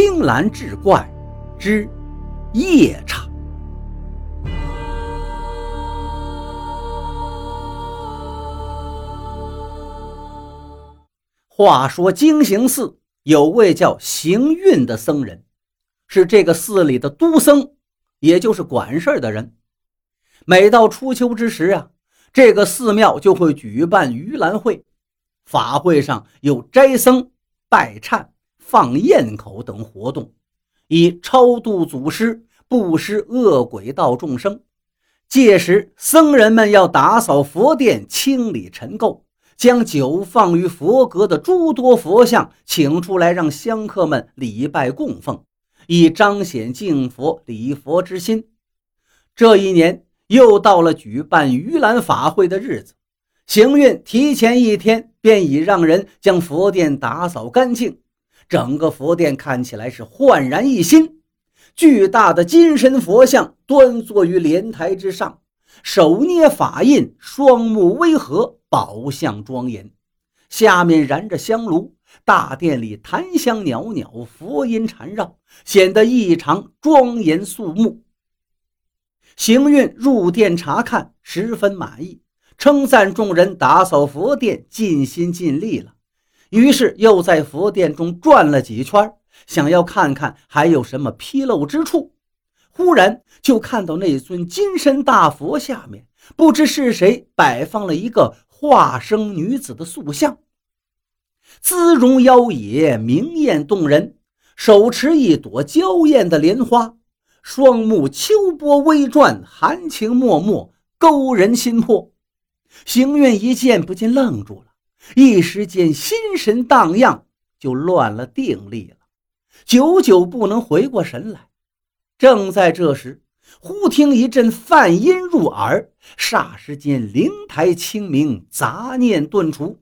青蓝志怪之夜叉。话说金行寺有位叫行运的僧人，是这个寺里的都僧，也就是管事儿的人。每到初秋之时啊，这个寺庙就会举办盂兰会，法会上有斋僧、拜忏、放焰口等活动，以超度祖师、布施恶鬼道众生。届时，僧人们要打扫佛殿，清理尘垢。将久放于佛阁的诸多佛像请出来，让香客们礼拜供奉，以彰显敬佛礼佛之心。这一年又到了举办盂兰法会的日子，行运提前一天便已让人将佛殿打扫干净，整个佛殿看起来是焕然一新。巨大的金身佛像端坐于莲台之上。手捏法印，双目微合，宝相庄严。下面燃着香炉，大殿里檀香袅袅，佛音缠绕，显得异常庄严肃穆。行运入殿查看，十分满意，称赞众人打扫佛殿尽心尽力了。于是又在佛殿中转了几圈，想要看看还有什么纰漏之处。忽然就看到那尊金身大佛下面，不知是谁摆放了一个化生女子的塑像，姿容妖冶，明艳动人，手持一朵娇艳的莲花，双目秋波微转，含情脉脉，勾人心魄。行运一见，不禁愣住了，一时间心神荡漾，就乱了定力了，久久不能回过神来。正在这时，忽听一阵梵音入耳，霎时间灵台清明，杂念顿除。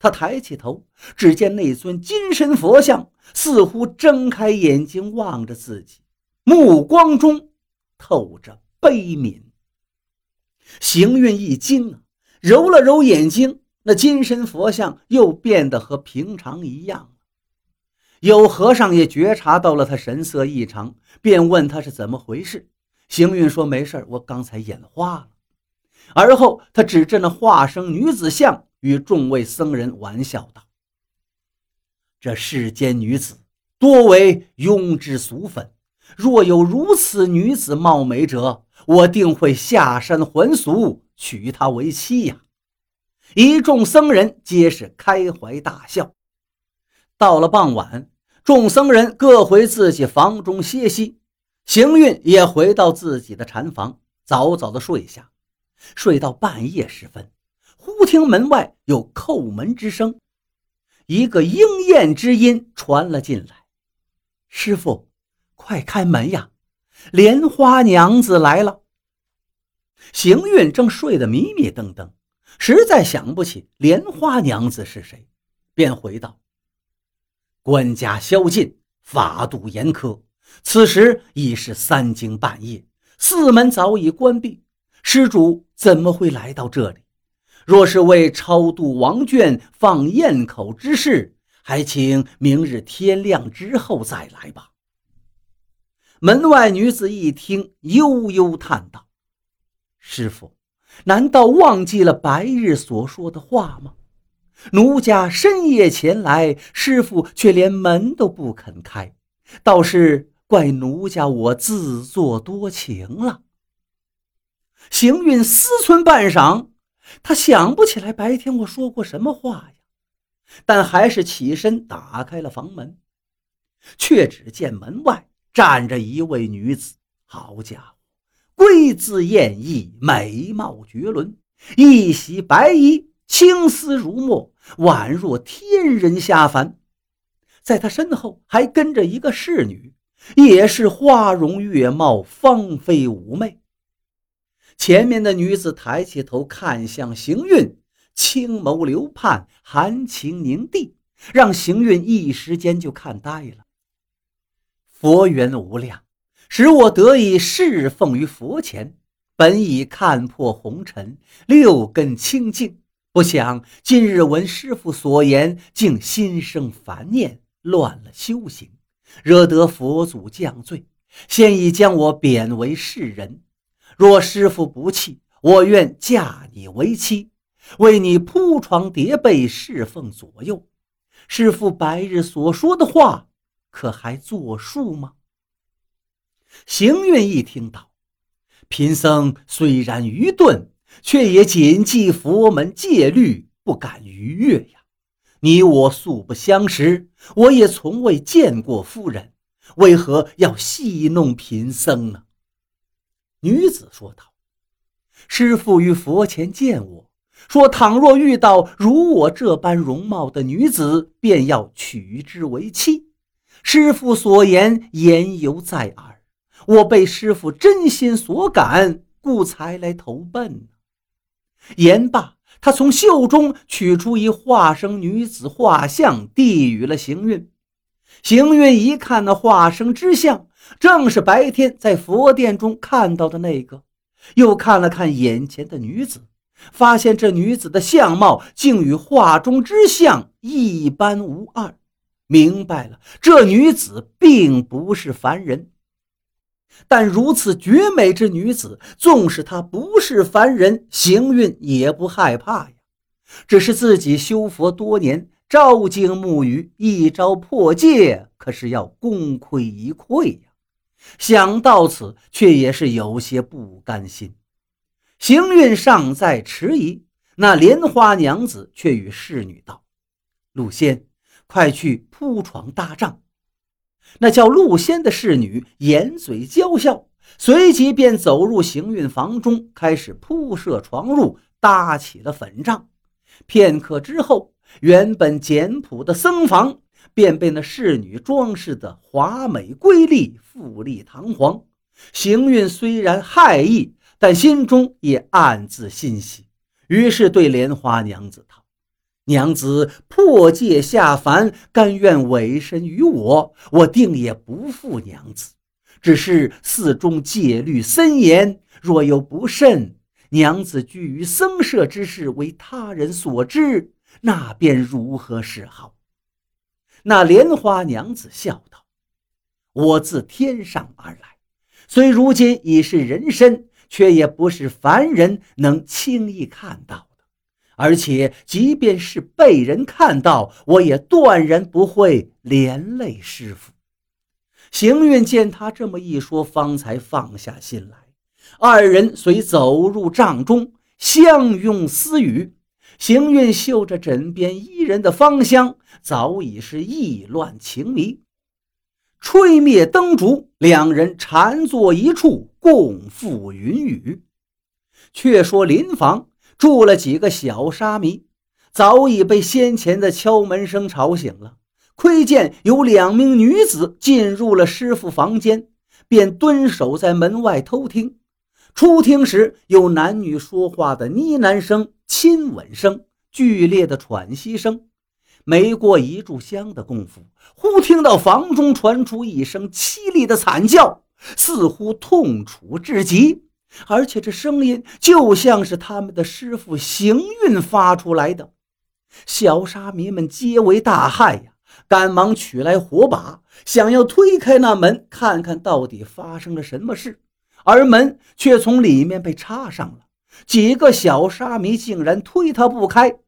他抬起头，只见那尊金身佛像似乎睁开眼睛望着自己，目光中透着悲悯。行运一惊啊，揉了揉眼睛，那金身佛像又变得和平常一样。有和尚也觉察到了他神色异常，便问他是怎么回事。行运说：“没事我刚才眼花了。”而后他指着那化生女子像，与众位僧人玩笑道：“这世间女子多为庸脂俗粉，若有如此女子貌美者，我定会下山还俗，娶她为妻呀！”一众僧人皆是开怀大笑。到了傍晚，众僧人各回自己房中歇息，行运也回到自己的禅房，早早的睡下。睡到半夜时分，忽听门外有叩门之声，一个鹰咽之音传了进来：“师傅，快开门呀，莲花娘子来了。”行运正睡得迷迷瞪瞪，实在想不起莲花娘子是谁，便回道。官家宵禁，法度严苛。此时已是三更半夜，寺门早已关闭，施主怎么会来到这里？若是为超度王眷、放焰口之事，还请明日天亮之后再来吧。门外女子一听，悠悠叹道：“师傅，难道忘记了白日所说的话吗？”奴家深夜前来，师傅却连门都不肯开，倒是怪奴家我自作多情了。行运思忖半晌，他想不起来白天我说过什么话呀，但还是起身打开了房门，却只见门外站着一位女子。好家伙，贵姿艳逸，美貌绝伦，一袭白衣。青丝如墨，宛若天人下凡。在他身后还跟着一个侍女，也是花容月貌，芳菲妩媚。前面的女子抬起头看向行运，青眸流盼，含情凝碧，让行运一时间就看呆了。佛缘无量，使我得以侍奉于佛前，本已看破红尘，六根清净。不想今日闻师傅所言，竟心生烦念，乱了修行，惹得佛祖降罪，现已将我贬为世人。若师傅不弃，我愿嫁你为妻，为你铺床叠被，侍奉左右。师傅白日所说的话，可还作数吗？行运一听到，贫僧虽然愚钝，却也谨记佛门戒律，不敢逾越呀。你我素不相识，我也从未见过夫人，为何要戏弄贫僧呢？女子说道：“师父于佛前见我说，倘若遇到如我这般容貌的女子，便要娶之为妻。师父所言言犹在耳，我被师傅真心所感，故才来投奔。”言罢。他从袖中取出一化生女子画像，递与了行运。行运一看，那化生之像正是白天在佛殿中看到的那个。又看了看眼前的女子，发现这女子的相貌竟与画中之相一般无二，明白了，这女子并不是凡人。但如此绝美之女子，纵使她不是凡人，行运也不害怕呀。只是自己修佛多年，朝经暮语，一朝破戒，可是要功亏一篑呀。想到此，却也是有些不甘心。行运尚在迟疑，那莲花娘子却与侍女道：“陆仙，快去铺床搭帐。”那叫陆仙的侍女掩嘴娇笑，随即便走入行运房中，开始铺设床褥，搭起了粉帐。片刻之后，原本简朴的僧房便被那侍女装饰得华美瑰丽、富丽堂皇。行运虽然害意，但心中也暗自欣喜，于是对莲花娘子道。娘子破戒下凡，甘愿委身于我，我定也不负娘子。只是寺中戒律森严，若有不慎，娘子居于僧舍之事为他人所知，那便如何是好？那莲花娘子笑道：“我自天上而来，虽如今已是人身，却也不是凡人能轻易看到。”而且，即便是被人看到，我也断然不会连累师傅。行运见他这么一说，方才放下心来。二人遂走入帐中，相拥私语。行运嗅着枕边伊人的芳香，早已是意乱情迷。吹灭灯烛，两人缠坐一处，共赴云雨。却说林房。住了几个小沙弥，早已被先前的敲门声吵醒了。窥见有两名女子进入了师傅房间，便蹲守在门外偷听。初听时，有男女说话的呢喃声、亲吻声、剧烈的喘息声。没过一炷香的功夫，忽听到房中传出一声凄厉的惨叫，似乎痛楚至极。而且这声音就像是他们的师傅行运发出来的，小沙弥们皆为大骇呀，赶忙取来火把，想要推开那门，看看到底发生了什么事，而门却从里面被插上了。几个小沙弥竟然推他不开。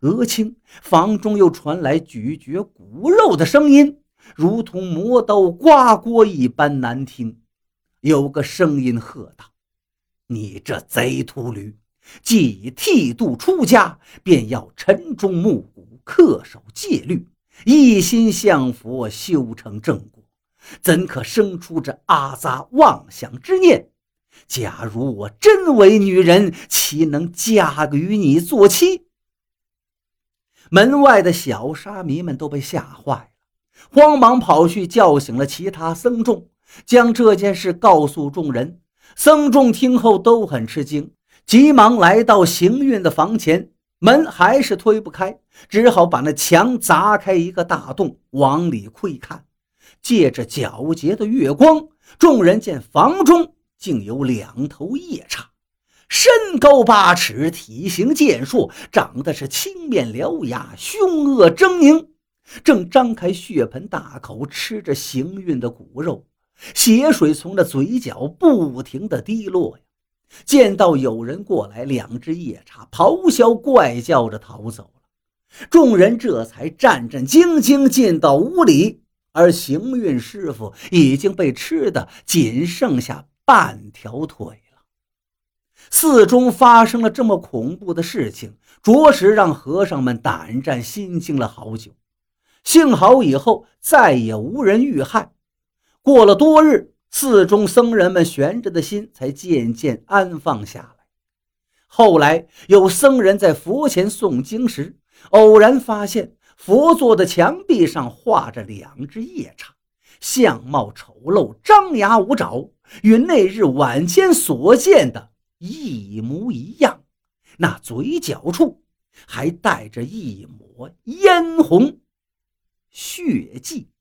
额青房中又传来咀嚼骨肉的声音，如同磨刀刮锅一般难听。有个声音喝道。你这贼秃驴，既已剃度出家，便要晨钟暮鼓，恪守戒律，一心向佛，修成正果，怎可生出这阿杂妄想之念？假如我真为女人，岂能嫁与你做妻？门外的小沙弥们都被吓坏了，慌忙跑去叫醒了其他僧众，将这件事告诉众人。僧众听后都很吃惊，急忙来到行运的房前，门还是推不开，只好把那墙砸开一个大洞，往里窥看。借着皎洁的月光，众人见房中竟有两头夜叉，身高八尺，体型健硕，长得是青面獠牙，凶恶狰狞。正张开血盆大口吃着行运的骨肉，血水从那嘴角不停的滴落呀。见到有人过来，两只夜叉咆哮怪叫着逃走了。众人这才战战兢兢进到屋里，而行运师傅已经被吃的仅剩下半条腿了。寺中发生了这么恐怖的事情，着实让和尚们胆战心惊了好久。幸好以后再也无人遇害。过了多日。寺中僧人们悬着的心才渐渐安放下来。后来有僧人在佛前诵经时，偶然发现佛座的墙壁上画着两只夜叉，相貌丑陋，张牙舞爪，与那日晚间所见的一模一样。那嘴角处还带着一抹嫣红血迹。